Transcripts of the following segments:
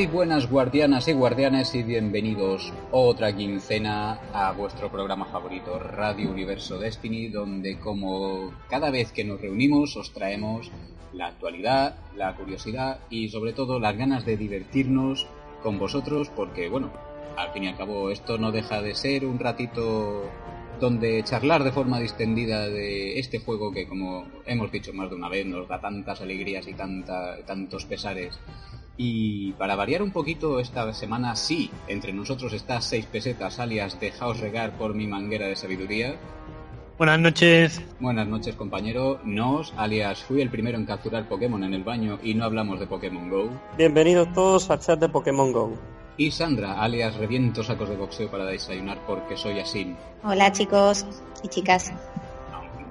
Muy buenas guardianas y guardianes y bienvenidos otra quincena a vuestro programa favorito, Radio Universo Destiny, donde como cada vez que nos reunimos os traemos la actualidad, la curiosidad y sobre todo las ganas de divertirnos con vosotros porque bueno, al fin y al cabo esto no deja de ser un ratito donde charlar de forma distendida de este juego que, como hemos dicho más de una vez, nos da tantas alegrías y tantos pesares. Y para variar un poquito, esta semana sí, entre nosotros está seis pesetas, alias dejaos regar por mi manguera de sabiduría. Buenas noches. Buenas noches, compañero. Nos, alias fui el primero en capturar Pokémon en el baño y no hablamos de Pokémon Go. Bienvenidos todos al chat de Pokémon Go. Y Sandra, alias reviento sacos de boxeo para desayunar porque soy así. Hola chicos y chicas.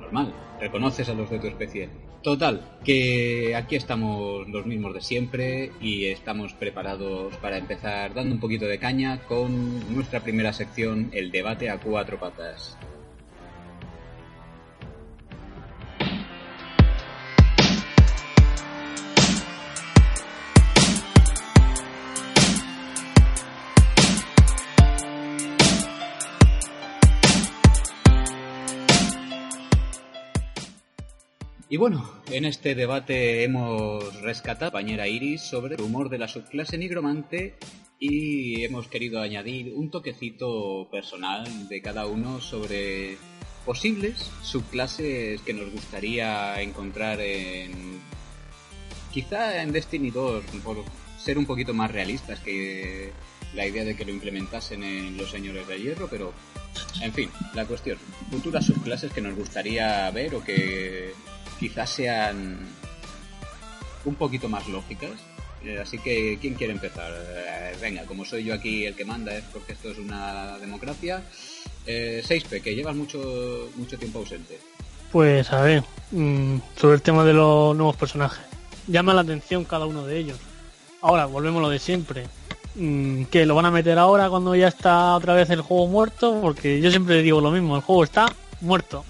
normal, reconoces a los de tu especie. Total, que aquí estamos los mismos de siempre y estamos preparados para empezar dando un poquito de caña con nuestra primera sección, el debate a cuatro patas. Y bueno, en este debate hemos rescatado a compañera Iris sobre el humor de la subclase nigromante y hemos querido añadir un toquecito personal de cada uno sobre posibles subclases que nos gustaría encontrar en quizá en Destiny 2 por ser un poquito más realistas que la idea de que lo implementasen en los señores de hierro, pero en fin, la cuestión, futuras subclases que nos gustaría ver o que quizás sean un poquito más lógicas. Eh, así que, ¿quién quiere empezar? Eh, venga, como soy yo aquí el que manda, es porque esto es una democracia. Eh, 6P, que llevas mucho, mucho tiempo ausente. Pues a ver, mm, sobre el tema de los nuevos personajes. Llama la atención cada uno de ellos. Ahora, volvemos a lo de siempre. Mm, que lo van a meter ahora cuando ya está otra vez el juego muerto, porque yo siempre digo lo mismo, el juego está muerto.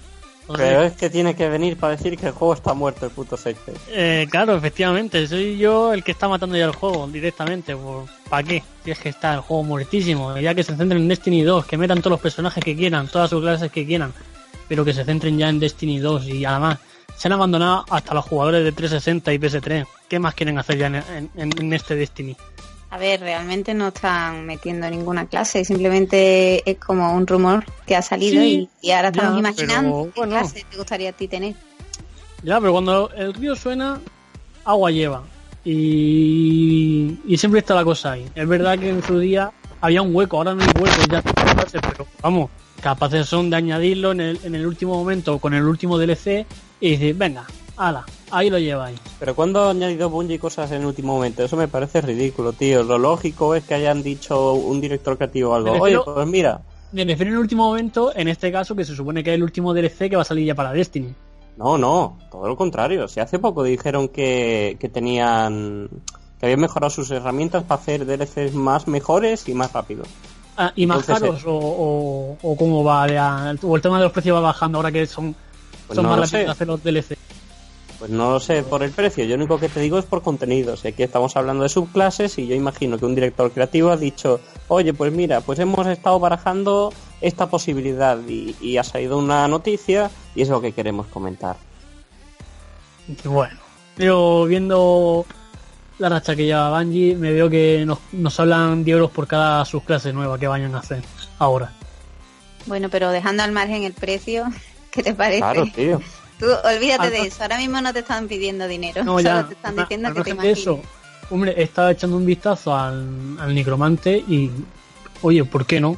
Pero es que tiene que venir para decir que el juego está muerto, el puto 6 eh, claro, efectivamente, soy yo el que está matando ya el juego directamente. ¿Para qué? Si es que está el juego muertísimo. Ya que se centren en Destiny 2, que metan todos los personajes que quieran, todas sus clases que quieran, pero que se centren ya en Destiny 2 y además se han abandonado hasta los jugadores de 360 y PS3. ¿Qué más quieren hacer ya en este Destiny? A ver, realmente no están metiendo ninguna clase, simplemente es como un rumor que ha salido y, ahora estamos imaginando qué clase te gustaría a ti tener. Ya, pero cuando el río suena, agua lleva. Y, siempre está la cosa ahí. Es verdad que en su día había un hueco, ahora no hay hueco, ya pero vamos, capaces son de añadirlo en el, en el último momento con el último DLC y decir, venga, ala, ahí lo lleváis. Pero cuando ha añadido Bungie cosas en el último momento, eso me parece ridículo, tío. Lo lógico es que hayan dicho un director creativo o algo. Oye, pues mira. Me refiero en el último momento, en este caso, que se supone que es el último DLC que va a salir ya para Destiny. No, no, todo lo contrario. Si hace poco dijeron que, que tenían. que habían mejorado sus herramientas para hacer DLCs más mejores y más rápidos. Ah, ¿Y más caros? O, o, cómo va? ¿O el tema de los precios va bajando ahora que son, pues son más rápidos hacer los DLC? Pues no lo sé por el precio, yo lo único que te digo es por contenido. Sé que estamos hablando de subclases y yo imagino que un director creativo ha dicho, oye, pues mira, pues hemos estado barajando esta posibilidad y, ha salido una noticia y es lo que queremos comentar. Bueno, pero viendo la racha que lleva Bungie, me veo que nos, nos hablan de euros por cada subclase nueva que vayan a hacer ahora. Bueno, pero dejando al margen el precio, ¿qué te parece? Claro, tío. Tú olvídate de eso, ahora mismo no te están pidiendo dinero, no, solo te están diciendo que te imagines. eso, hombre, he estado echando un vistazo al, al Necromante y, oye, ¿por qué no?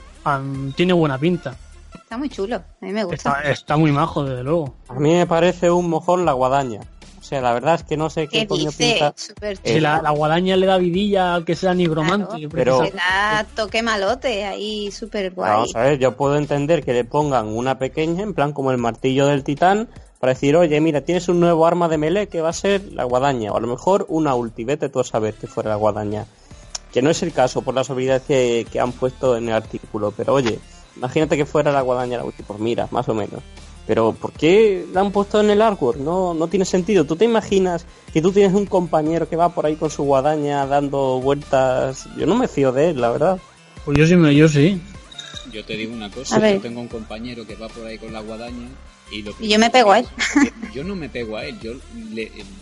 tiene buena pinta. Está muy chulo, a mí me gusta. Está, muy majo, desde luego. A mí me parece un mojón la guadaña. O sea, la verdad es que no sé qué, coño pinta. Si la, guadaña le da vidilla al que sea nigromante. pero... Se da toque malote ahí, súper guay. Vamos a ver, yo puedo entender que le pongan una pequeña, en plan como el martillo del titán, para decir, oye, mira, tienes un nuevo arma de melee que va a ser la guadaña, o a lo mejor una ulti, vete tú a saber que fuera la guadaña. Que no es el caso por las habilidades que, han puesto en el artículo, pero oye, imagínate que fuera la guadaña la ulti, pues mira, más o menos. Pero ¿por qué la han puesto en el artwork? No, no tiene sentido. ¿Tú te imaginas que tú tienes un compañero que va por ahí con su guadaña dando vueltas? Yo no me fío de él, la verdad. Pues yo sí, yo sí. Yo te digo una cosa, yo tengo un compañero que va por ahí con la guadaña y, lo y yo me pego a él. Yo no me pego a él, yo,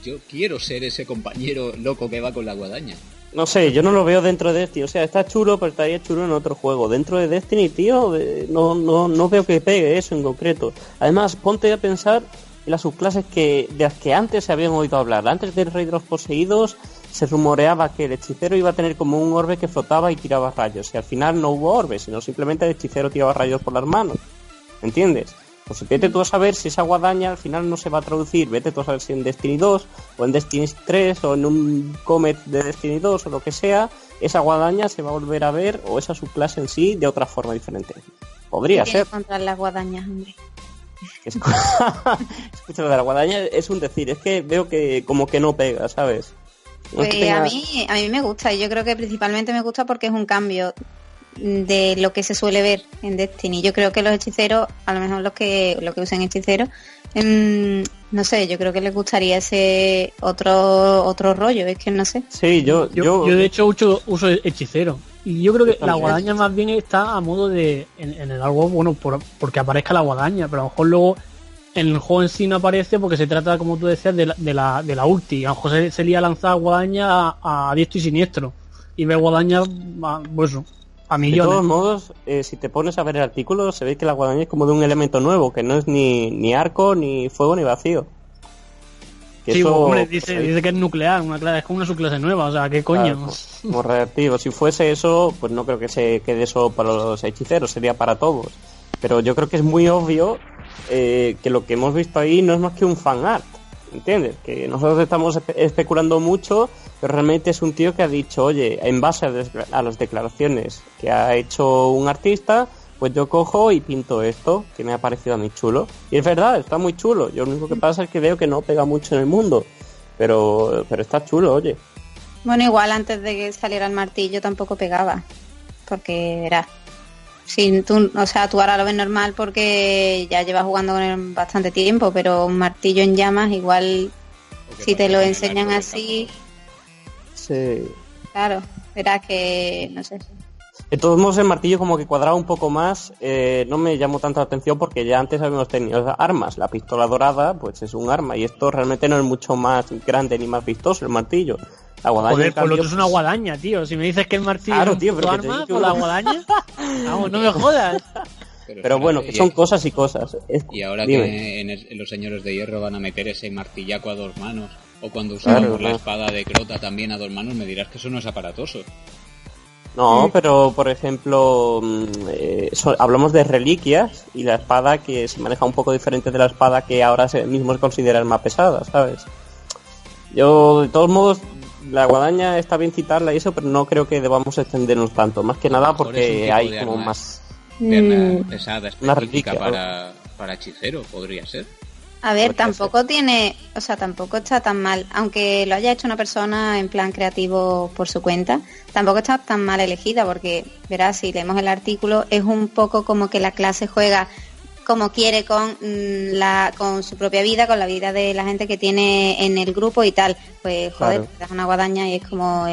yo quiero ser ese compañero loco que va con la guadaña. No sé, yo no lo veo dentro de Destiny. O sea, está chulo, pero estaría chulo en otro juego. Dentro de Destiny, tío, no, no, no veo que pegue eso en concreto. Además, ponte a pensar en las subclases que, de las que antes se habían oído hablar. Antes del Rey de los Poseídos se rumoreaba que el hechicero iba a tener como un orbe que flotaba y tiraba rayos. Y al final no hubo orbe, sino simplemente el hechicero tiraba rayos por las manos. ¿Entiendes? Pues vete tú a saber si esa guadaña al final no se va a traducir, vete tú a saber si en Destiny 2 o en Destiny 3 o en un comet de Destiny 2 o lo que sea, esa guadaña se va a volver a ver o esa subclase en sí de otra forma diferente. Podría ser. contra las guadañas, hombre. Escucha, lo de la guadaña es un decir, es que veo que como que no pega, ¿sabes? pues a, mí, a mí me gusta y yo creo que principalmente me gusta porque es un cambio de lo que se suele ver en Destiny. Yo creo que los hechiceros, a lo mejor los que lo que usan hechiceros, em, no sé, yo creo que les gustaría ese otro otro rollo, es que no sé. Sí, yo yo, yo, de hecho uso, uso hechicero y yo creo que la guadaña más bien está a modo de en, el algo bueno por, porque aparezca la guadaña, pero a lo mejor luego en el juego en sí no aparece porque se trata, como tú decías, de la, de la, de la ulti. A lo mejor se, sería lanzar guadaña a, a diestro y siniestro y ver guadaña, pues de todos modos, eh, si te pones a ver el artículo, se ve que la guadaña es como de un elemento nuevo, que no es ni, ni arco, ni fuego, ni vacío. sí, hombre, dice, dice, que es nuclear, una, es como una subclase nueva, o sea, ¿qué coño? como reactivo. Si fuese eso, pues no creo que se quede eso para los hechiceros, sería para todos. Pero yo creo que es muy obvio eh, que lo que hemos visto ahí no es más que un fan art. ¿Entiendes? Que nosotros estamos especulando mucho, pero realmente es un tío que ha dicho, oye, en base a, las declaraciones que ha hecho un artista, pues yo cojo y pinto esto, que me ha parecido a mí chulo. Y es verdad, está muy chulo. Yo lo único que pasa es que veo que no pega mucho en el mundo. Pero, pero está chulo, oye. Bueno, igual antes de que saliera el martillo tampoco pegaba. Porque era Sí, tú, o sea, tú ahora lo ves normal porque ya llevas jugando con él bastante tiempo, pero un martillo en llamas igual si te lo enseñan así. Sí. Claro, verás que no sé. De todos modos, el martillo como que cuadraba un poco más, eh, no me llamó tanta atención porque ya antes habíamos tenido armas. La pistola dorada, pues es un arma y esto realmente no es mucho más grande ni más vistoso el martillo. La guadaña. Joder, lo otro es una guadaña, tío. Si me dices que el martillo claro, tío, es tu arma, por la guadaña. Vamos, no me jodas. Pero, bueno, que son cosas y cosas. y ahora que en, los señores de hierro van a meter ese martillaco a dos manos, o cuando usamos la espada de Crota también a dos manos, me dirás que eso no es aparatoso. No, pero por ejemplo, mm, eh, hablamos de reliquias y la espada que se maneja un poco diferente de la espada que ahora se, mismo se considera más pesada, ¿sabes? Yo, de todos modos, la guadaña está bien citarla y eso, pero no creo que debamos extendernos tanto. Más que nada porque hay como más. Mm. pesada, específica para, para hechicero, podría ser. A ver, tampoco tiene, o sea, tampoco está tan mal, aunque lo haya hecho una persona en plan creativo por su cuenta, tampoco está tan mal elegida porque, verás, si leemos el artículo, es un poco como que la clase juega como quiere con mm, la con su propia vida, con la vida de la gente que tiene en el grupo y tal. Pues joder, te das una guadaña y es como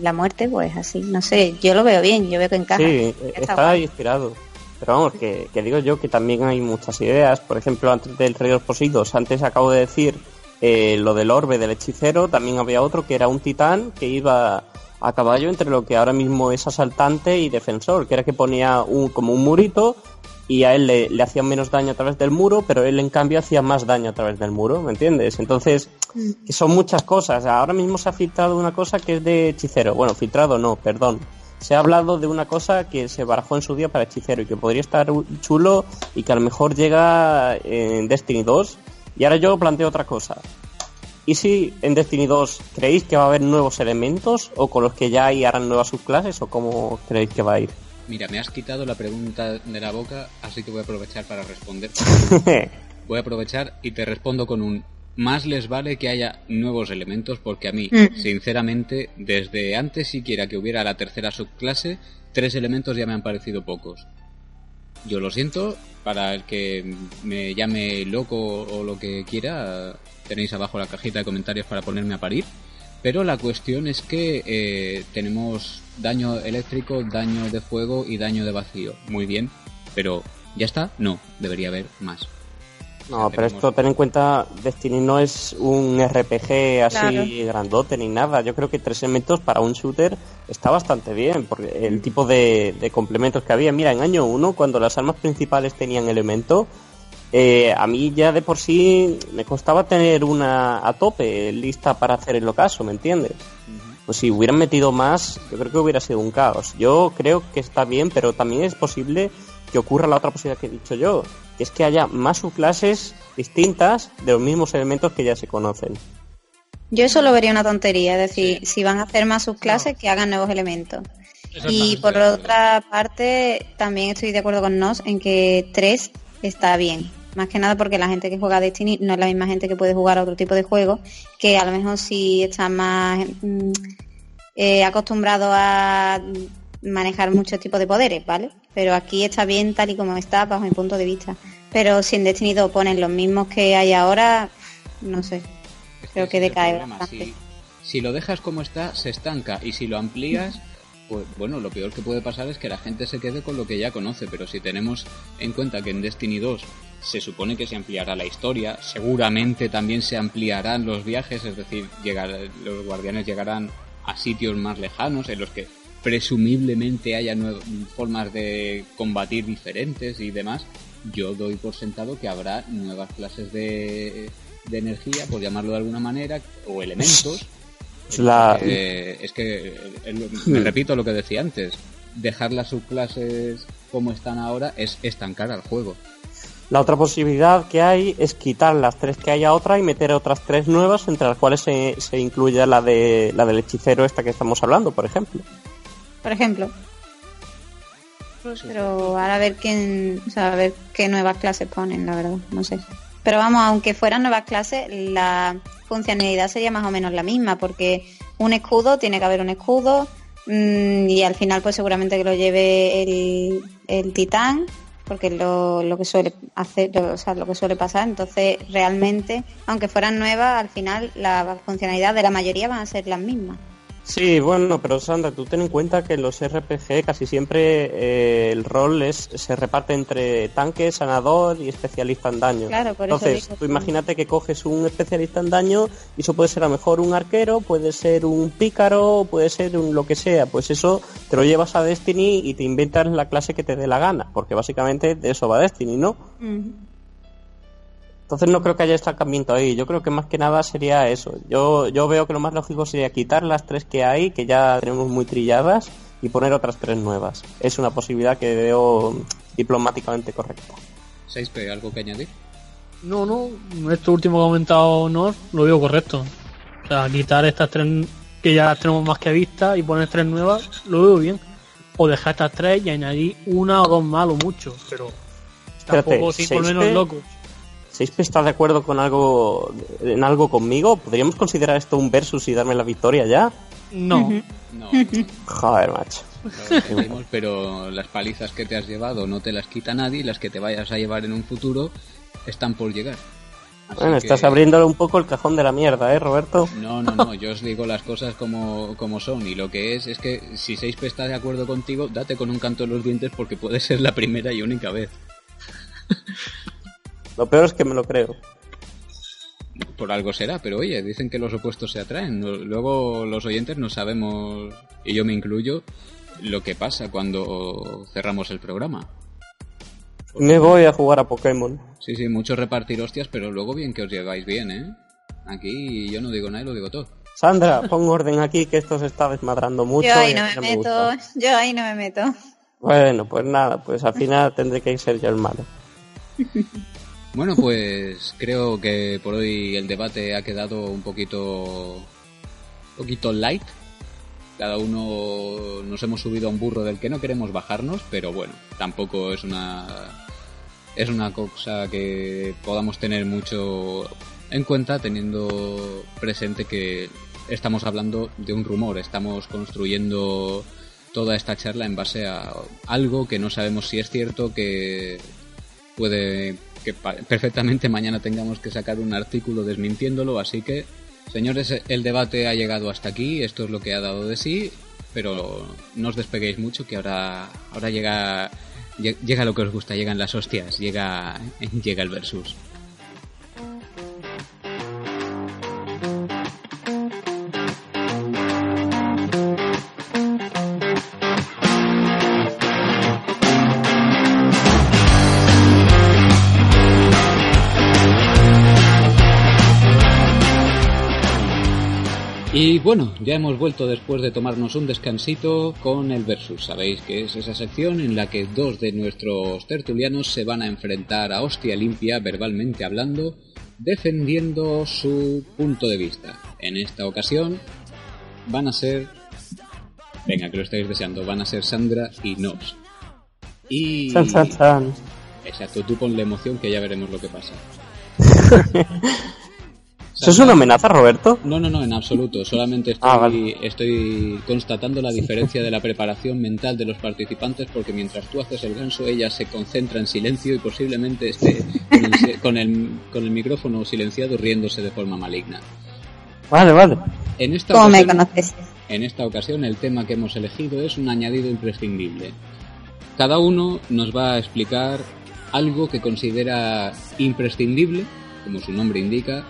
la muerte, pues así, no sé, yo lo veo bien, yo veo que encaja. Sí, está, inspirado. Pero vamos, que, digo yo que también hay muchas ideas. Por ejemplo, antes del Rey de los Posidos, antes acabo de decir eh, lo del orbe del hechicero, también había otro que era un titán que iba a caballo entre lo que ahora mismo es asaltante y defensor, que era que ponía un, como un murito y a él le, le hacían menos daño a través del muro, pero él en cambio hacía más daño a través del muro, ¿me entiendes? Entonces, mm. son muchas cosas. Ahora mismo se ha filtrado una cosa que es de hechicero. Bueno, filtrado no, perdón. Se ha hablado de una cosa que se barajó en su día para hechicero y que podría estar chulo y que a lo mejor llega en Destiny 2. Y ahora yo planteo otra cosa. ¿Y si en Destiny 2 creéis que va a haber nuevos elementos o con los que ya hay harán nuevas subclases o cómo creéis que va a ir? Mira, me has quitado la pregunta de la boca, así que voy a aprovechar para responder. voy a aprovechar y te respondo con un más les vale que haya nuevos elementos porque a mí, mm. sinceramente, desde antes siquiera que hubiera la tercera subclase, tres elementos ya me han parecido pocos. Yo lo siento, para el que me llame loco o lo que quiera, tenéis abajo la cajita de comentarios para ponerme a parir. Pero la cuestión es que eh, tenemos daño eléctrico, daño de fuego y daño de vacío. Muy bien, pero ¿ya está? No, debería haber más. No, pero esto ten en cuenta, Destiny no es un RPG así grandote ni nada. Yo creo que tres elementos para un shooter está bastante bien, porque el tipo de, complementos que había. Mira, en año 1, cuando las armas principales tenían elemento, eh, a mí ya de por sí me costaba tener una a tope lista para hacer el ocaso, ¿me entiendes? Pues si hubieran metido más, yo creo que hubiera sido un caos. Yo creo que está bien, pero también es posible que ocurra la otra posibilidad que he dicho yo, que es que haya más subclases distintas de los mismos elementos que ya se conocen. Yo eso lo vería una tontería, es decir, si van a hacer más subclases, que hagan nuevos elementos. Y por otra parte, también estoy de acuerdo con Nos en que 3 está bien. Más que nada porque la gente que juega Destiny no es la misma gente que puede jugar a otro tipo de juego, que a lo mejor si está más mm, eh, acostumbrado a manejar muchos tipos de poderes, ¿vale? Pero aquí está bien tal y como está, bajo mi punto de vista. Pero si en Destiny 2 ponen los mismos que hay ahora, no sé. creo que decae bastante. Si, lo dejas como está, se estanca. Y si lo amplías, pues bueno, lo peor que puede pasar es que la gente se quede con lo que ya conoce. Pero si tenemos en cuenta que en Destiny 2 se supone que se ampliará la historia, seguramente también se ampliarán los viajes, es decir, llegar, los guardianes llegarán a sitios más lejanos en los que presumiblemente haya formas de combatir diferentes y demás, yo doy por sentado que habrá nuevas clases de, de energía, por llamarlo de alguna manera, o elementos. es que, me repito lo que decía antes, dejar las subclases como están ahora es estancar al juego. La otra posibilidad que hay es quitar las tres que haya otra y meter otras tres nuevas, entre las cuales se, se incluye la, de, la del hechicero esta que estamos hablando, por ejemplo por ejemplo. Pero ahora a ver quién, o sea, a ver qué nuevas clases ponen, la verdad, no sé. Pero vamos, aunque fueran nuevas clases, la funcionalidad sería más o menos la misma, porque un escudo tiene que haber un escudo mm, y al final pues seguramente que lo lleve el, el titán, porque lo, lo que suele hacer, o sea, lo que suele pasar. Entonces, realmente, aunque fueran nuevas, al final la funcionalidad de la mayoría van a ser las mismas. Sí, bueno, pero Sandra, tú ten en cuenta que los RPG casi siempre eh, el rol es se reparte entre tanque, sanador y especialista en daño. Claro, por Entonces, tú imagínate que coges un especialista en daño y eso puede ser a lo mejor un arquero, puede ser un pícaro, puede ser un lo que sea. Pues eso te lo llevas a Destiny y te inventas la clase que te dé la gana, porque básicamente de eso va Destiny, ¿no? Entonces no creo que haya estancamiento ahí. Yo creo que más que nada sería eso. Yo, yo veo que lo más lógico sería quitar las tres que hay, que ya tenemos muy trilladas, y poner otras tres nuevas. Es una posibilidad que veo diplomáticamente correcta. 6P, ¿algo que añadir? No, no. Esto último que ha comentado no lo veo correcto. O sea, quitar estas tres que ya las tenemos más que a vista y poner tres nuevas, lo veo bien. O dejar estas tres y añadir una o dos más o mucho, pero tampoco sin ponernos locos. ¿Seispe está de acuerdo con algo en algo conmigo? ¿Podríamos considerar esto un versus y darme la victoria ya? No. no. Joder, macho. pero las palizas que te has llevado no te las quita nadie y las que te vayas a llevar en un futuro están por llegar. bueno, estás abriéndole un poco el cajón de la mierda, ¿eh, Roberto? No, no, no, yo os digo las cosas como, como son y lo que es es que si Seispe está de acuerdo contigo, date con un canto en los dientes porque puede ser la primera y única vez. Lo peor es que me lo creo. Por algo será, pero oye, dicen que los opuestos se atraen. Luego los oyentes no sabemos, y yo me incluyo, lo que pasa cuando cerramos el programa. Me voy a jugar a Pokémon. Sí, sí, mucho repartir hostias, pero luego bien que os lleváis bien, ¿eh? Aquí yo no digo nada y lo digo todo. Sandra, pon orden aquí que esto se está desmadrando mucho. Yo ahí no me, meto, yo ahí no me meto. Bueno, pues nada, pues al final tendré que ser yo el malo. Bueno, pues creo que por hoy el debate ha quedado un poquito, poquito light. Cada uno nos hemos subido a un burro del que no queremos bajarnos, pero bueno, tampoco es una es una cosa que podamos tener mucho en cuenta teniendo presente que estamos hablando de un rumor, estamos construyendo toda esta charla en base a algo que no sabemos si es cierto, que puede que perfectamente mañana tengamos que sacar un artículo desmintiéndolo, así que, señores, el debate ha llegado hasta aquí, esto es lo que ha dado de sí, pero no os despeguéis mucho, que ahora, ahora llega, llega lo que os gusta, llegan las hostias, llega, llega el versus. Y bueno, ya hemos vuelto después de tomarnos un descansito con el versus. Sabéis que es esa sección en la que dos de nuestros tertulianos se van a enfrentar a hostia limpia, verbalmente hablando, defendiendo su punto de vista. En esta ocasión van a ser... Venga, que lo estáis deseando. Van a ser Sandra y Nos. Y... Exacto, tú la emoción que ya veremos lo que pasa. ¿Eso es una amenaza, Roberto? No, no, no, en absoluto. Solamente ah, estoy, constatando la diferencia de la preparación mental de los participantes porque mientras tú haces el ganso, ella se concentra en silencio y posiblemente esté con el, con el, micrófono silenciado riéndose de forma maligna. Vale, vale. En esta ¿Cómo me conoces? En esta ocasión el tema que hemos elegido es un añadido imprescindible. Cada uno nos va a explicar algo que considera imprescindible, como su nombre indica,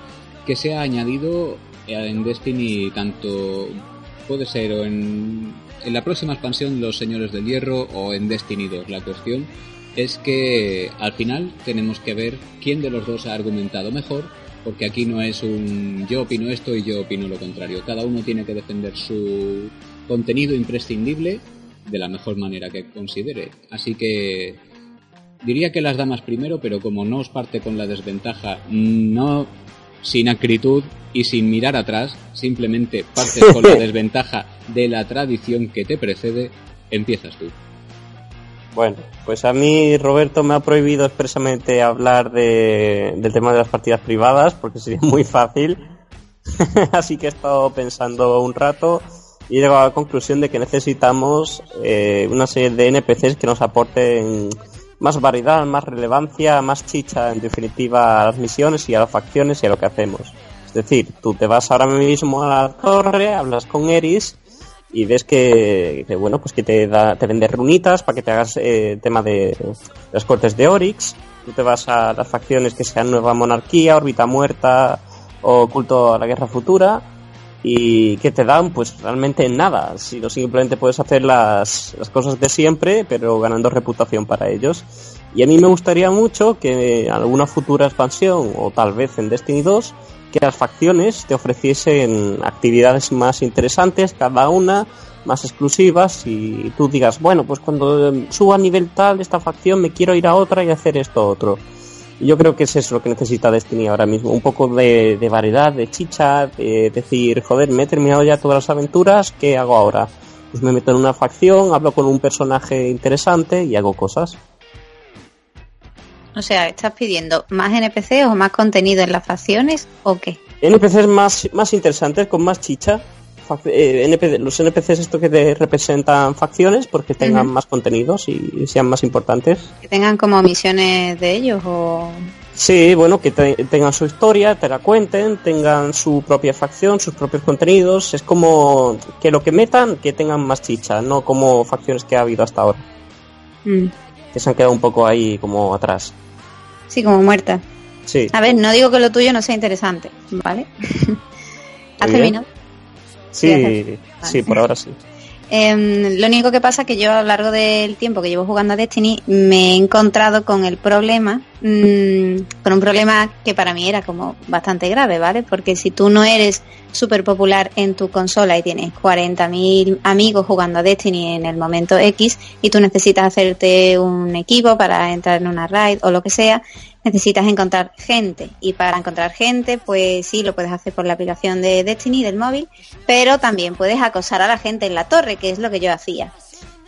que se ha añadido en Destiny tanto puede ser o en, en la próxima expansión Los Señores del Hierro o en Destiny 2. La cuestión es que al final tenemos que ver quién de los dos ha argumentado mejor, porque aquí no es un yo opino esto y yo opino lo contrario. Cada uno tiene que defender su contenido imprescindible de la mejor manera que considere. Así que diría que las damas primero, pero como no os parte con la desventaja, no sin acritud y sin mirar atrás, simplemente partes con la desventaja de la tradición que te precede, empiezas tú. Bueno, pues a mí Roberto me ha prohibido expresamente hablar de, del tema de las partidas privadas porque sería muy fácil. Así que he estado pensando un rato y he llegado a la conclusión de que necesitamos eh, una serie de NPCs que nos aporten más variedad, más relevancia, más chicha, en definitiva, a las misiones y a las facciones y a lo que hacemos. Es decir, tú te vas ahora mismo a la torre, hablas con Eris y ves que, bueno, pues que te, da, te vende runitas para que te hagas eh, tema de las cortes de Oryx. Tú te vas a las facciones que sean Nueva Monarquía, Órbita Muerta o Culto a la Guerra Futura y que te dan pues realmente nada, si no simplemente puedes hacer las, las cosas de siempre, pero ganando reputación para ellos. Y a mí me gustaría mucho que en alguna futura expansión, o tal vez en Destiny 2, que las facciones te ofreciesen actividades más interesantes, cada una más exclusivas, y tú digas, bueno, pues cuando suba a nivel tal esta facción me quiero ir a otra y hacer esto otro yo creo que es eso lo que necesita Destiny ahora mismo, un poco de, variedad, de chicha, de decir, joder, me he terminado ya todas las aventuras, ¿qué hago ahora? Pues me meto en una facción, hablo con un personaje interesante y hago cosas. O sea, ¿estás pidiendo más NPCs o más contenido en las facciones o qué? NPCs más, más interesantes, con más chicha. Eh, los NPCs esto que te representan facciones porque tengan más contenidos y sean más importantes. Que tengan como misiones de ellos o... Sí, bueno, que tengan su historia, te la cuenten, tengan su propia facción, sus propios contenidos. Es como que lo que metan, que tengan más chicha, no como facciones que ha habido hasta ahora. Mm. Que se han quedado un poco ahí como atrás. Sí, como muerta. Sí. A ver, no digo que lo tuyo no sea interesante, ¿vale? ¿Has terminado? Sí, sí, por ahora sí. Em, lo único que pasa es que yo a lo largo del tiempo que llevo jugando a Destiny me he encontrado con el problema, mm, con un problema que para mí era como bastante grave, ¿vale? Porque si tú no eres súper popular en tu consola y tienes 40.000 amigos jugando a Destiny en el momento X y tú necesitas hacerte un equipo para entrar en una raid o lo que sea, necesitas encontrar gente. Y para encontrar gente pues sí lo puedes hacer por la aplicación de Destiny del móvil pero también puedes acosar a la gente en la torre que es lo que yo hacía.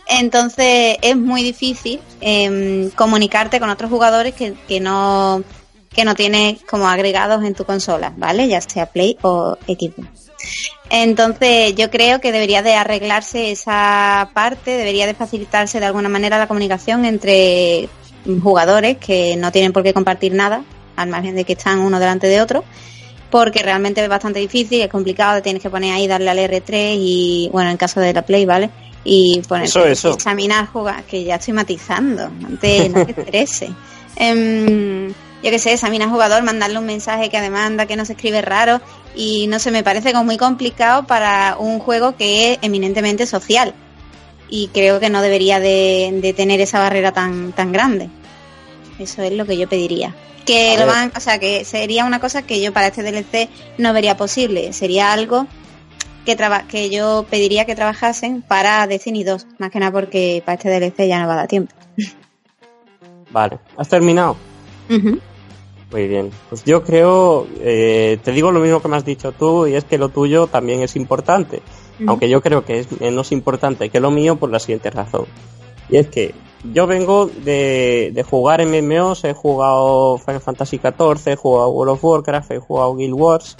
Entonces es muy difícil em, comunicarte con otros jugadores que, no que no tienes como agregados en tu consola vale ya sea play o equipo entonces yo creo que debería de arreglarse esa parte debería de facilitarse de alguna manera la comunicación entre jugadores que no tienen por qué compartir nada, al margen de que están uno delante de otro, porque realmente es bastante difícil, es complicado, tienes que poner ahí, darle al R3 y, bueno, en caso de la Play, ¿vale? Y poner Eso, eso. examinar, jugar, que ya estoy matizando, te, no te interese. Em, yo que sé, examinar jugador, mandarle un mensaje que demanda, que no se escribe raro, y no sé, me parece como muy complicado para un juego que es eminentemente social. Y creo que no debería de, de tener esa barrera tan, tan grande. Eso es lo que yo pediría. Que A lo van, o sea, que sería una cosa que yo para este DLC no vería posible. Sería algo que, traba- que yo pediría que trabajasen para Destiny 2. Más que nada porque para este DLC ya no va a dar tiempo. Vale, ¿has terminado? Muy bien. Pues yo creo, eh, te digo lo mismo que me has dicho tú, y es que lo tuyo también es importante. Aunque yo creo que es menos importante que lo mío por la siguiente razón. Y es que yo vengo de, de jugar MMOs, he jugado Final Fantasy XIV, he jugado World of Warcraft, he jugado Guild Wars,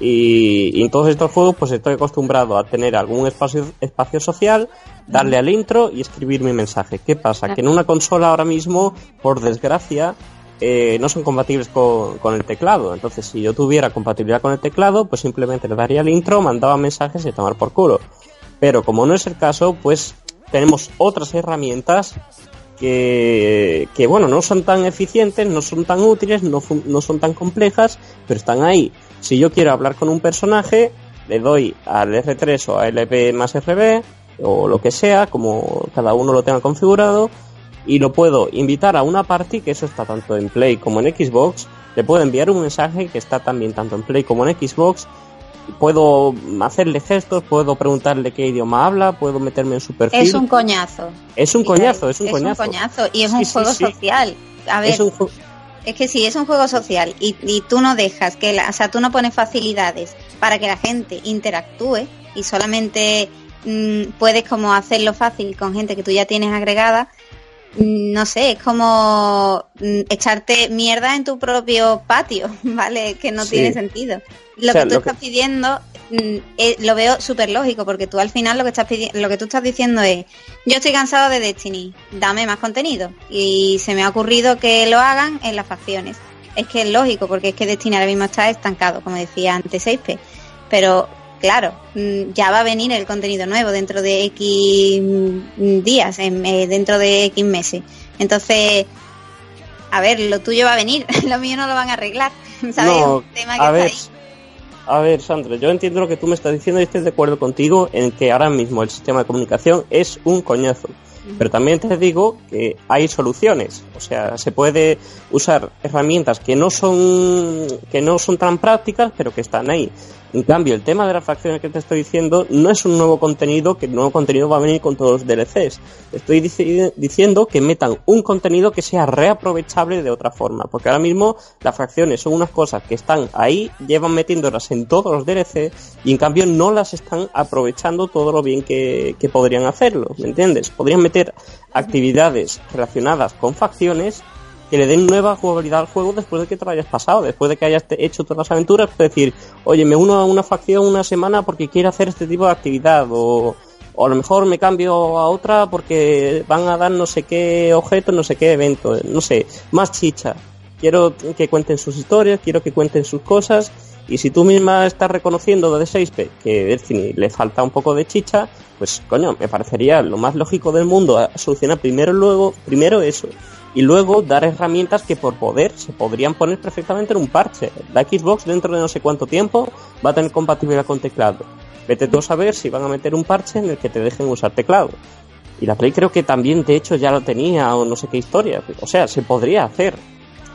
y, y en todos estos juegos pues estoy acostumbrado a tener algún espacio, espacio social, darle al intro y escribir mi mensaje. ¿Qué pasa? Que en una consola ahora mismo, por desgracia, eh, no son compatibles con, con el teclado. Entonces, si yo tuviera compatibilidad con el teclado, pues simplemente le daría el intro, mandaba mensajes y tomar por culo. Pero como no es el caso, pues tenemos otras herramientas que, que bueno, no son tan eficientes, no son tan útiles, no, no son tan complejas, pero están ahí. Si yo quiero hablar con un personaje, le doy al R3 o a LP más RB o lo que sea, como cada uno lo tenga configurado, y lo puedo invitar a una party, que eso está tanto en Play como en Xbox, le puedo enviar un mensaje que está también tanto en Play como en Xbox, puedo hacerle gestos, puedo preguntarle qué idioma habla, puedo meterme en su perfil. Es un coñazo. Es un coñazo, es un es coñazo. un coñazo y es Sí, un juego sí. social. A ver, Es un Es que sí, es un juego social y, y tú no dejas que, la, o sea, tú no pones facilidades para que la gente interactúe y solamente mm, puedes como hacerlo fácil con gente que tú ya tienes agregada. No sé, es como mm, echarte mierda en tu propio patio, ¿vale? Que no Sí. tiene sentido. Lo O sea, que tú lo que- estás pidiendo mm, eh, lo veo súper lógico porque tú al final lo que estás lo que tú estás diciendo es yo estoy cansado de Destiny, dame más contenido. Y se me ha ocurrido que lo hagan en las facciones. Es que es lógico, porque es que Destiny ahora mismo está estancado, como decía antes 6P. Pero, claro, mm, ya va a venir el contenido nuevo dentro de X mm, días, eh, dentro de X meses. Entonces, a ver, lo tuyo va a venir, lo mío no lo van a arreglar. ¿Sabes? No, Un tema que a está ver, ahí. a ver, Sandra, yo entiendo lo que tú me estás diciendo y estoy de acuerdo contigo en que ahora mismo el sistema de comunicación es un coñazo. Pero también te digo que hay soluciones, o sea, se puede usar herramientas que no son que no son tan prácticas, pero que están ahí. En cambio, el tema de las facciones que te estoy diciendo no es un nuevo contenido, que el nuevo contenido va a venir con todos los DLCs. Estoy dici- diciendo que metan un contenido que sea reaprovechable de otra forma, porque ahora mismo las fracciones son unas cosas que están ahí, llevan metiéndolas en todos los DLC y en cambio no las están aprovechando todo lo bien que, que podrían hacerlo, ¿me entiendes? Podrían meter actividades relacionadas con facciones que le den nueva jugabilidad al juego después de que te lo hayas pasado, después de que hayas hecho todas las aventuras, puedes decir, oye, me uno a una facción una semana porque quiero hacer este tipo de actividad, o, o a lo mejor me cambio a otra porque van a dar no sé qué objeto, no sé qué evento, no sé, más chicha. Quiero que cuenten sus historias, quiero que cuenten sus cosas, y si tú misma estás reconociendo de 6P que Destiny le falta un poco de chicha, pues coño, me parecería lo más lógico del mundo solucionar primero luego, primero eso, y luego dar herramientas que por poder se podrían poner perfectamente en un parche. La Xbox dentro de no sé cuánto tiempo va a tener compatibilidad con teclado. Vete tú a saber si van a meter un parche en el que te dejen usar teclado. Y la Play creo que también de hecho ya lo tenía o no sé qué historia. O sea, se podría hacer.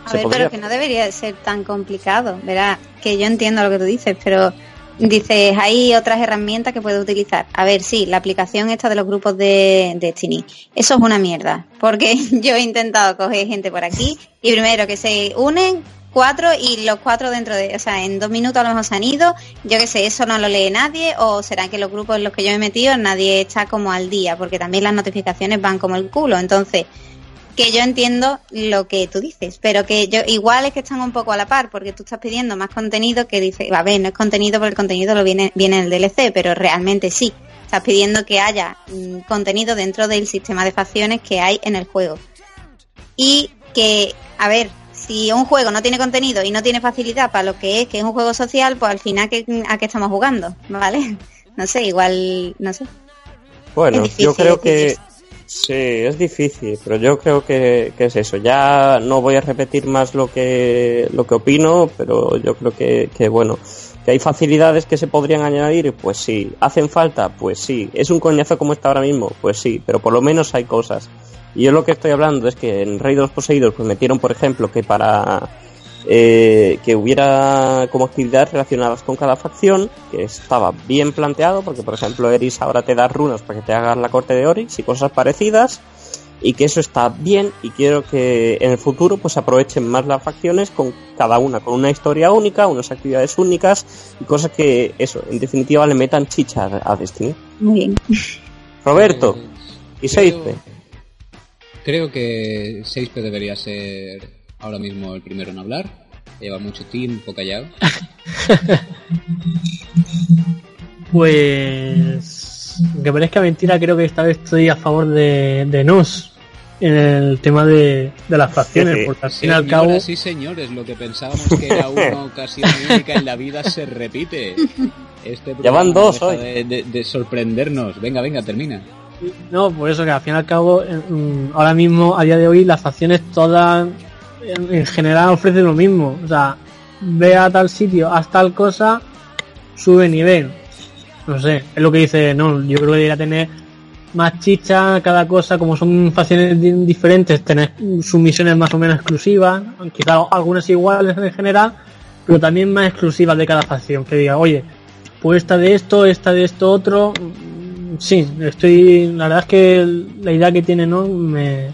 A Se ver, podría pero que no debería de ser tan complicado, verá, que yo entiendo lo que tú dices, pero dices, hay otras herramientas que puedes utilizar. A ver, sí, la aplicación esta de los grupos de Destiny, eso es una mierda, porque yo he intentado coger gente por aquí y primero que se unen cuatro y los cuatro dentro de, o sea, en dos minutos a lo mejor se han ido, yo qué sé, eso no lo lee nadie o será que los grupos en los que yo he metido nadie está como al día, porque también las notificaciones van como el culo, entonces que yo entiendo lo que tú dices, pero que yo igual es que están un poco a la par, porque tú estás pidiendo más contenido que dice, a ver, no es contenido porque el contenido lo viene, viene en el DLC, pero realmente sí. Estás pidiendo que haya mm, contenido dentro del sistema de facciones que hay en el juego. y que, a ver, si un juego no tiene contenido y no tiene facilidad para lo que es, que es un juego social, pues al final ¿a qué estamos jugando? ¿Vale? No sé, igual, no sé. Bueno, yo creo que sí, es difícil, pero yo creo que, que, es eso. Ya no voy a repetir más lo que, lo que opino, pero yo creo que, que bueno, ¿Que hay facilidades que se podrían añadir? Pues sí. ¿Hacen falta? Pues sí. ¿Es un coñazo como está ahora mismo? Pues sí, pero por lo menos hay cosas. Y yo lo que estoy hablando es que en Rey de los Poseídos pues metieron, por ejemplo, que para eh, que hubiera como actividades relacionadas con cada facción, que estaba bien planteado, porque por ejemplo Eris ahora te da runas para que te hagas la corte de Oryx y cosas parecidas y que eso está bien y quiero que en el futuro pues aprovechen más las facciones con cada una con una historia única, unas actividades únicas y cosas que eso, en definitiva le metan chicha a Destiny. Muy bien. Roberto, pues, y Seipe. Creo que Seipe debería ser ahora mismo el primero en hablar. Lleva mucho tiempo callado. pues aunque parezca mentira, creo que esta vez estoy a favor de, de Nos en el tema de, las facciones, porque al fin y al cabo. Sí, señores, lo que pensábamos que era una ocasión única en la vida se repite. Este ya van dos hoy. De, sorprendernos. Venga, venga, termina. No, por eso que al fin y al cabo, mm, ahora mismo, a día de hoy, las facciones todas en general ofrecen lo mismo. O sea, ve a tal sitio, haz tal cosa, sube nivel. No sé, es lo que dice, no, yo creo que debería tener más chicha cada cosa, como son facciones diferentes, tener sus misiones más o menos exclusivas, quizás algunas iguales en general, pero también más exclusivas de cada facción, que diga, oye, pues esta de esto, esta de esto otro, sí, estoy, la verdad es que la idea que tiene no me,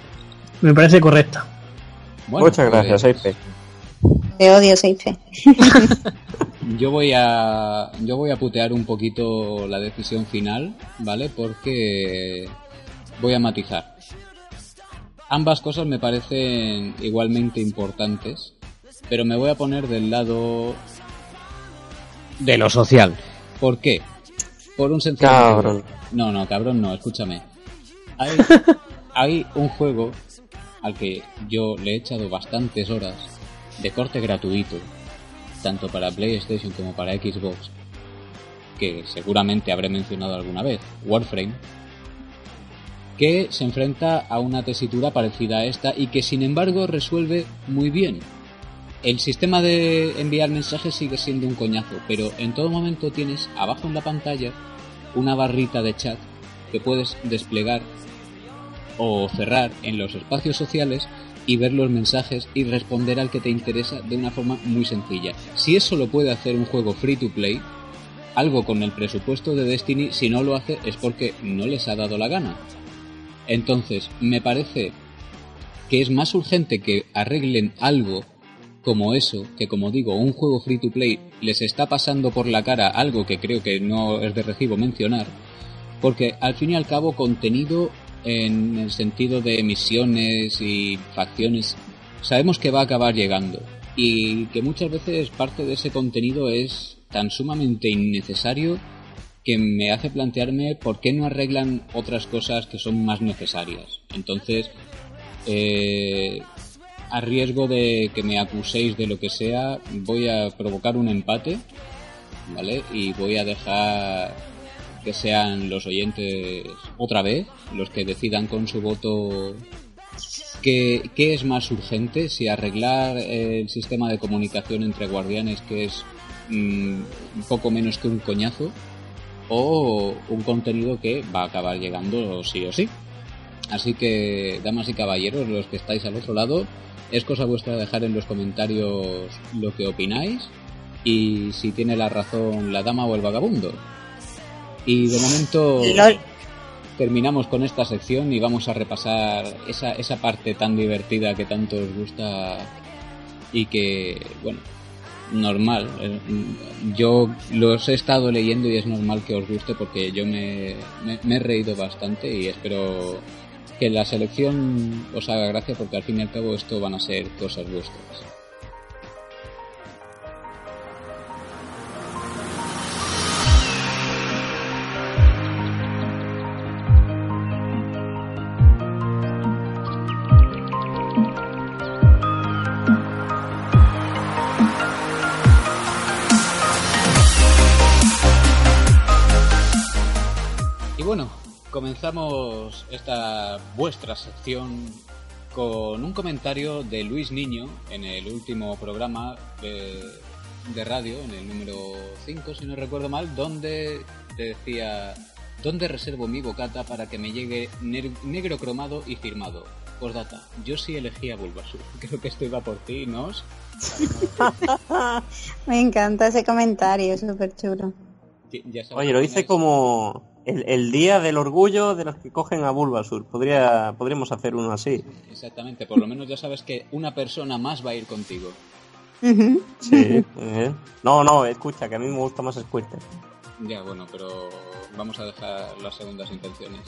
me parece correcta. Muchas gracias, Seife. Te odio, Seife. yo voy a yo voy a putear un poquito la decisión final, ¿vale? Porque voy a matizar. Ambas cosas me parecen igualmente importantes, pero me voy a poner del lado de lo social. ¿Por qué? Por un sencillo cabrón. No, no, cabrón, no, escúchame. Hay, hay un juego al que yo le he echado bastantes horas de corte gratuito tanto para PlayStation como para Xbox, que seguramente habré mencionado alguna vez, Warframe, que se enfrenta a una tesitura parecida a esta y que sin embargo resuelve muy bien. El sistema de enviar mensajes sigue siendo un coñazo, pero en todo momento tienes abajo en la pantalla una barrita de chat que puedes desplegar o cerrar en los espacios sociales y ver los mensajes y responder al que te interesa de una forma muy sencilla. Si eso lo puede hacer un juego free to play, algo con el presupuesto de Destiny, si no lo hace es porque no les ha dado la gana. Entonces, me parece que es más urgente que arreglen algo como eso, que como digo, un juego free to play les está pasando por la cara algo que creo que no es de recibo mencionar, porque al fin y al cabo contenido en el sentido de misiones y facciones, sabemos que va a acabar llegando y que muchas veces parte de ese contenido es tan sumamente innecesario que me hace plantearme por qué no arreglan otras cosas que son más necesarias. Entonces, eh, a riesgo de que me acuséis de lo que sea, voy a provocar un empate, ¿vale? Y voy a dejar que sean los oyentes otra vez los que decidan con su voto qué, es más urgente, si arreglar el sistema de comunicación entre guardianes que es mm, poco menos que un coñazo o un contenido que va a acabar llegando sí o sí. Así que, damas y caballeros, los que estáis al otro lado, es cosa vuestra dejar en los comentarios lo que opináis y si tiene la razón la dama o el vagabundo. Y de momento terminamos con esta sección y vamos a repasar esa, esa parte tan divertida que tanto os gusta y que, bueno, normal. Eh, yo los he estado leyendo y es normal que os guste porque yo me, me, he reído bastante y espero que la selección os haga gracia porque al fin y al cabo esto van a ser cosas vuestras. Comenzamos esta vuestra sección con un comentario de Luis Niño en el último programa de, de radio, en el número 5, si no recuerdo mal, donde decía, ¿dónde reservo mi bocata para que me llegue negro cromado y firmado? Postdata, yo sí elegía Bulbasur. Creo que esto iba por ti, ¿no? Me encanta ese comentario, súper chulo. Oye, lo hice como el, el día del orgullo de los que cogen a Bulbasur. Podría, podríamos hacer uno así. Exactamente, por lo menos ya sabes que una persona más va a ir contigo. Sí. eh. No, no, escucha, que a mí me gusta más Squirtle. Ya, bueno, pero vamos a dejar las segundas intenciones.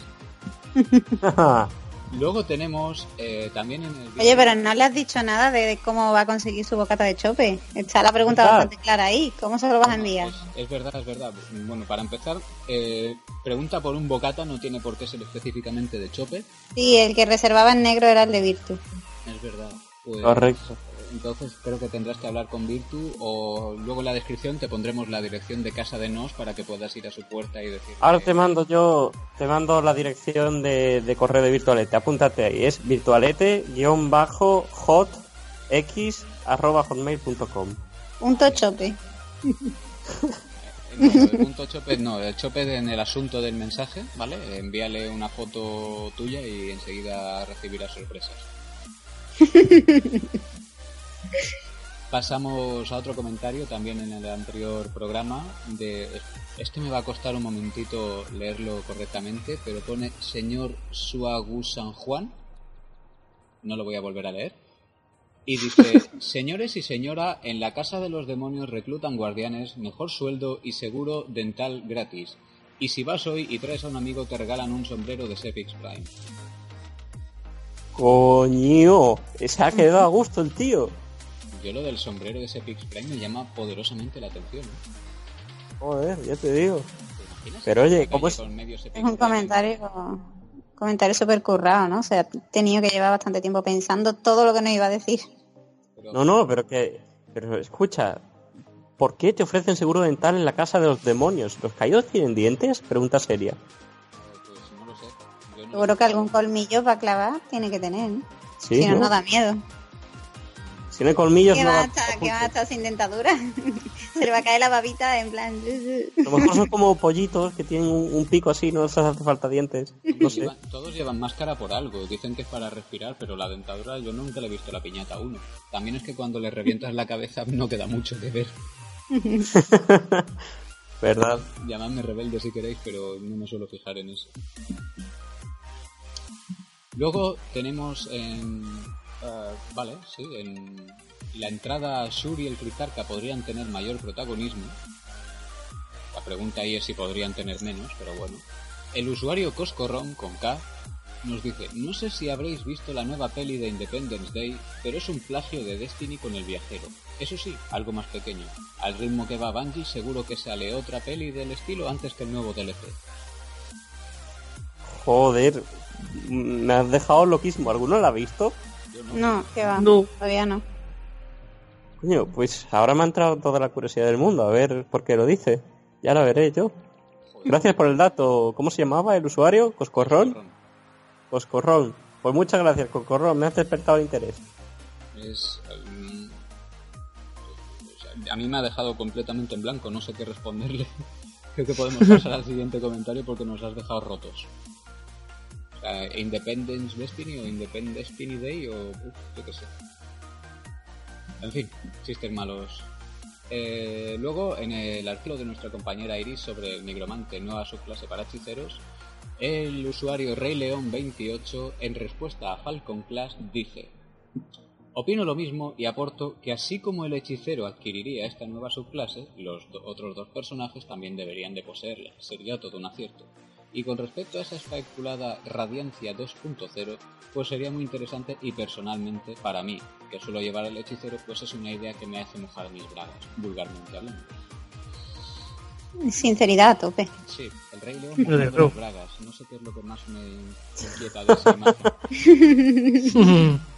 Luego tenemos eh, también en el... Oye, pero no le has dicho nada de cómo va a conseguir su bocata de chope. Está la pregunta Claro. bastante clara ahí. ¿Cómo se lo vas a enviar? Es, es verdad, es verdad. Bueno, para empezar, eh, pregunta por un bocata, no tiene por qué ser específicamente de chope. Sí, el que reservaba en negro era el de Virtu. Es verdad. Pues, Correcto. Entonces creo que tendrás que hablar con Virtu o luego en la descripción te pondremos la dirección de casa de Nos para que puedas ir a su puerta y decir... Ahora te mando yo, te mando la dirección de, de correo de Virtualete. Apúntate ahí, es virtualete-hotx arroba hotmail.com. Punto chope. No, el punto chope no, el chope en el asunto del mensaje, ¿vale? Envíale una foto tuya y enseguida recibirás sorpresas. Pasamos a otro comentario también en el anterior programa de este me va a costar un momentito leerlo correctamente, pero pone señor Suagu San Juan. No lo voy a volver a leer. Y dice, señores y señora, en la casa de los demonios reclutan guardianes, mejor sueldo y seguro dental gratis. Y si vas hoy y traes a un amigo te regalan un sombrero de Sepix Prime. Coño, se ha quedado a gusto el tío. Yo lo del sombrero de Sepix Prime me llama poderosamente la atención. ¿eh? Joder, ya te digo. ¿Te imaginas? Pero oye, ¿cómo es? Es un comentario comentario súper currado, ¿no? O sea, he tenido que llevar bastante tiempo pensando todo lo que nos iba a decir. Pero- No, no, pero que. Pero escucha, ¿por qué te ofrecen seguro dental en la casa de los demonios? ¿Los caídos tienen dientes? Pregunta seria. Pues no lo sé. Yo no- Seguro que algún colmillo para clavar tiene que tener, ¿no? Sí, si no, ¿no? no da miedo. Si no hay colmillos, ¿Qué no va, a ¿Qué va a estar sin dentadura? Se le va a caer la babita en plan... A lo mejor son como pollitos que tienen un, un pico así, no les hace falta dientes. No sé. Llevan- todos llevan máscara por algo. Dicen que es para respirar, pero la dentadura yo nunca le he visto la piñata a uno. También es que cuando le revientas la cabeza no queda mucho que ver. ¿Verdad? Llamadme rebelde si queréis, pero no me suelo fijar en eso. Luego tenemos en... eh, vale, sí, en la entrada Shuri y el Crizarca podrían tener mayor protagonismo. La pregunta ahí es si podrían tener menos, pero bueno. El usuario Coscorron con K nos dice, no sé si habréis visto la nueva peli de Independence Day, pero es un plagio de Destiny con el viajero. Eso sí, algo más pequeño. Al ritmo que va Bungie, seguro que sale otra peli del estilo antes que el nuevo DLC. Joder, me has dejado loquísimo. ¿Alguno la ha visto? No. Que va. No. Todavía no. Coño, pues ahora me ha entrado toda la curiosidad del mundo. A ver por qué lo dice. Ya la veré yo. Gracias por el dato. ¿Cómo se llamaba el usuario? ¿Coscorrón? Coscorrón. Pues muchas gracias, Coscorrón. Me has despertado el interés. Es... a mí me ha dejado completamente en blanco, no sé qué responderle. Creo que podemos pasar al siguiente comentario porque nos has dejado rotos. Sea, Independence Destiny o Independence Destiny Day o... yo qué sé. En fin, chistes malos. Eh, luego, en el artículo de nuestra compañera Iris sobre el nigromante, nueva subclase para hechiceros, el usuario Rey León 28, en respuesta a Falcon Class, dice: Opino lo mismo y aporto que así como el hechicero adquiriría esta nueva subclase, los otros dos personajes también deberían de poseerla. Sería todo un acierto. Y con respecto a esa especulada Radiancia 2.0, pues sería muy interesante y personalmente para mí, que suelo llevar al hechicero, pues es una idea que me hace mojar mis bragas, vulgarmente hablando. Sinceridad a tope. Sí, el Rey León mojando luego. las bragas. No sé qué es lo que más me inquieta de esa imagen.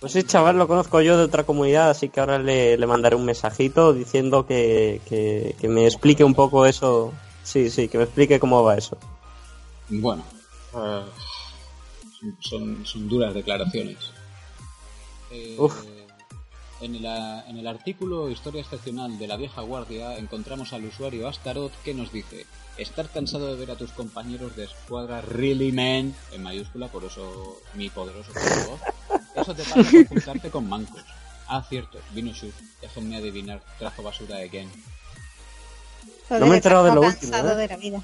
Pues ese chaval lo conozco yo de otra comunidad, así que ahora le, le mandaré un mensajito diciendo que, que, que me explique un poco eso. Sí, sí, que me explique cómo va eso. Bueno, eh, son, son duras declaraciones. Eh, Uf. En el, en el artículo Historia Excepcional de la Vieja Guardia encontramos al usuario Astaroth que nos dice Estar cansado de ver a tus compañeros de escuadra really man, en mayúscula, por eso mi poderoso voz, eso te pasa por juntarte con mancos. Ah, cierto, vino Shur, déjenme adivinar, trajo basura again. No me he enterado de lo último, cansado ¿eh? de la vida.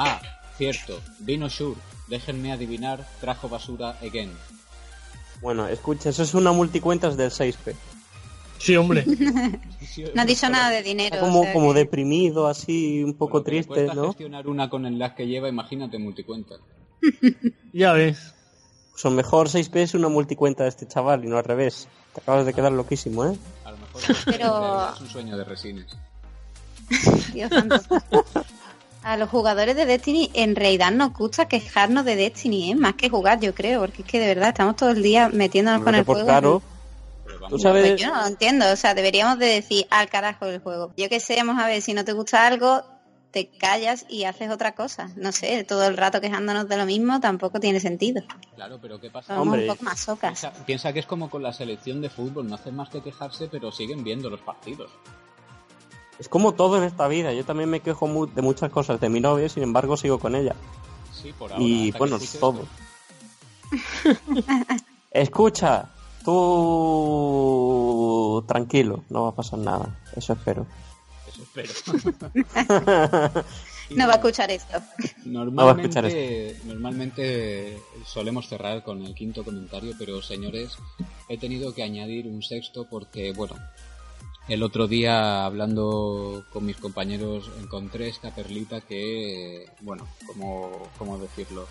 Ah, cierto, vino Shur, déjenme adivinar, trajo basura again. Bueno, escucha, eso es una multicuentas del 6P. Sí, hombre. No ha dicho nada de dinero. Está como, o sea como que- deprimido, así, un poco triste, ¿no? gestionar una con el lag que lleva, imagínate multicuenta. ya ves. Pues mejor 6P es una multicuenta de este chaval y no al revés. Te acabas de quedar loquísimo, ¿eh? A lo mejor Pero- es un sueño de resines. Dios santo. A los jugadores de Destiny en realidad nos gusta quejarnos de Destiny, ¿eh? más que jugar, yo creo, porque es que de verdad estamos todo el día metiéndonos con el juego. Pero tú sabes... Pues yo no lo entiendo, o sea, deberíamos de decir al carajo el juego. Yo que sé, vamos a ver, si no te gusta algo, te callas y haces otra cosa. No sé, todo el rato quejándonos de lo mismo tampoco tiene sentido. Claro, pero ¿qué pasa? Somos Hombre. un poco más socas. Piensa, piensa que es como con la selección de fútbol, no hacen más que quejarse, pero siguen viendo los partidos. Es como todo en esta vida. Yo también me quejo mu- de muchas cosas de mi novia, sin embargo sigo con ella. Sí, por ahora. Y bueno, todo. esto. Escucha, tú tranquilo, no va a pasar nada. Eso espero. Eso espero. No va a escuchar esto. va a escuchar Normalmente, normalmente solemos cerrar con el quinto comentario, pero señores, he tenido que añadir un sexto porque, bueno, el otro día hablando con mis compañeros encontré esta perlita que, bueno, ¿cómo, cómo decirlo?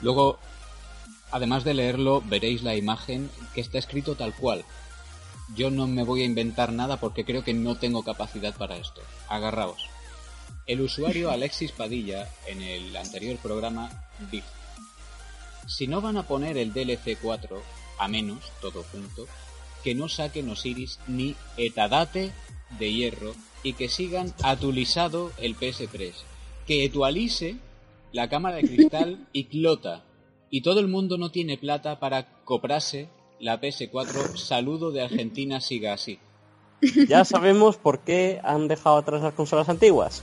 Luego, además de leerlo, veréis la imagen que está escrito tal cual. Yo no me voy a inventar nada porque creo que no tengo capacidad para esto. Agarraos. El usuario Alexis Padilla en el anterior programa dijo, si no van a poner el DLC 4, a menos, todo junto, que no saquen Osiris ni Etadate de hierro y que sigan actualizado el PS3, que actualice la cámara de cristal y clota, y todo el mundo no tiene plata para comprarse la PS4, saludo de Argentina siga así. Ya sabemos por qué han dejado atrás las consolas antiguas.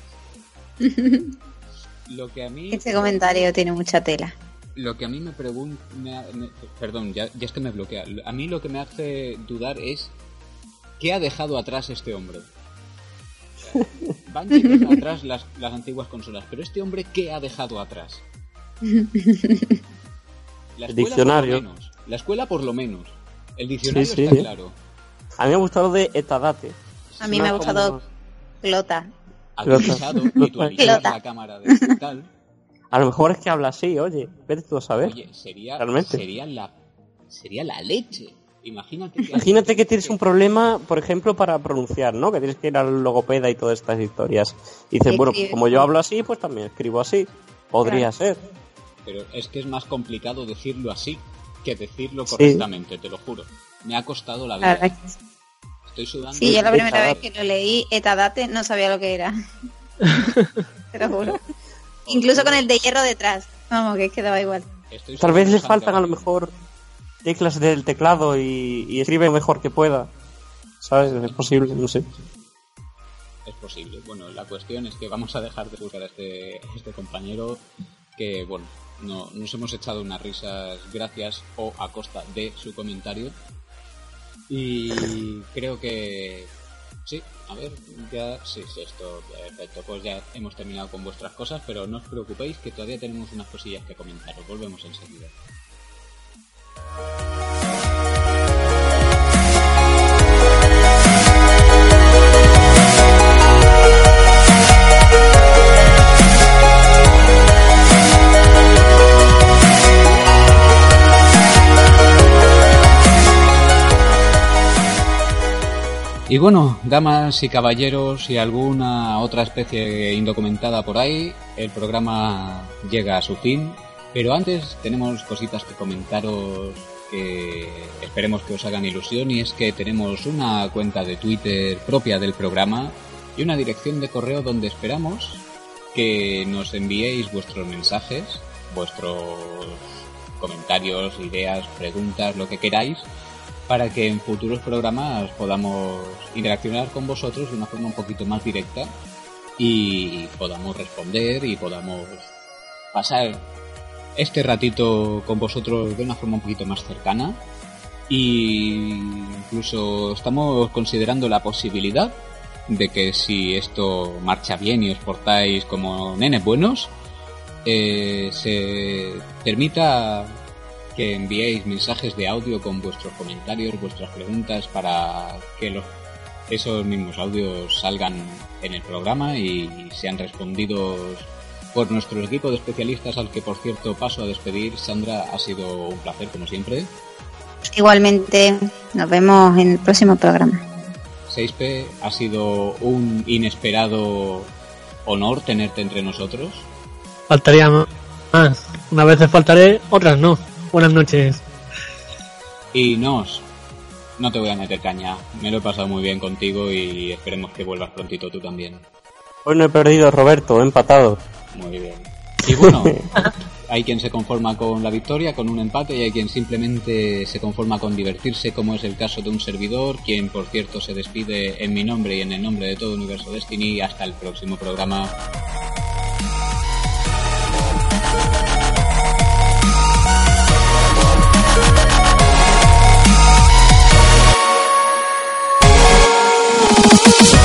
Lo que a mí... Este comentario tiene mucha tela. Lo que a mí me pregunta... perdón, ya, ya es que me bloquea. A mí lo que me hace dudar es ¿qué ha dejado atrás este hombre? O sea, Bungie deja atrás las, las antiguas consolas, pero este hombre ¿qué ha dejado atrás? La El escuela diccionario. Por lo menos. La escuela por lo menos. El diccionario Sí, sí. está claro. A mí me ha gustado de Etadate. A mí me ha gustado como- Clota. Actualizado, la cámara de. A lo mejor es que habla así, oye, vete tú a saber. Oye, sería, Realmente. sería la sería la leche. Imagínate que, Imagínate que tienes un problema, por ejemplo, para pronunciar, ¿no? Que tienes que ir al logopeda y todas estas historias. Y dices, bueno, pues como yo hablo así, pues también escribo así. Podría ser. Pero es que es más complicado decirlo así que decirlo Sí. correctamente, te lo juro. Me ha costado la vida. Estoy sudando. Sí, yo la primera Etadate. vez que lo leí, Etadate, no sabía lo que era. Te lo juro. Incluso con el de hierro detrás. Vamos, que es que daba igual. Estoy Tal vez sudando le faltan a lo mejor teclas del teclado y, y escribe lo mejor que pueda. ¿Sabes? Es posible, no sé. Es posible. Bueno, la cuestión es que vamos a dejar de juzgar a este, a este compañero que, bueno, no, nos hemos echado unas risas gracias o a costa de su comentario. Y creo que... Sí, a ver, ya... Sí, sí, esto, perfecto. Pues ya hemos terminado con vuestras cosas, pero no os preocupéis que todavía tenemos unas cosillas que comentaros. Volvemos enseguida. Y bueno, damas y caballeros y alguna otra especie indocumentada por ahí, el programa llega a su fin. Pero antes tenemos cositas que comentaros que esperemos que os hagan ilusión y es que tenemos una cuenta de Twitter propia del programa y una dirección de correo donde esperamos que nos enviéis vuestros mensajes, vuestros comentarios, ideas, preguntas, lo que queráis, para que en futuros programas podamos interaccionar con vosotros de una forma un poquito más directa y podamos responder y podamos pasar este ratito con vosotros de una forma un poquito más cercana. Y incluso estamos considerando la posibilidad de que si esto marcha bien y os portáis como nenes buenos, eh, se permita que enviéis mensajes de audio con vuestros comentarios, vuestras preguntas para que los, esos mismos audios salgan en el programa y sean respondidos por nuestro equipo de especialistas al que por cierto paso a despedir. Sandra, ha sido un placer como siempre. Igualmente, nos vemos en el próximo programa. 6P, ha sido un inesperado honor tenerte entre nosotros. Faltaría más. Unas veces faltaré, otras no. Buenas noches. Y nos, no te voy a meter caña. Me lo he pasado muy bien contigo y esperemos que vuelvas prontito tú también. Hoy no he perdido, Roberto, he empatado. Muy bien. Y bueno, hay quien se conforma con la victoria, con un empate, y hay quien simplemente se conforma con divertirse, como es el caso de un servidor, quien por cierto se despide en mi nombre y en el nombre de todo Universo Destiny. Hasta el próximo programa. Oh,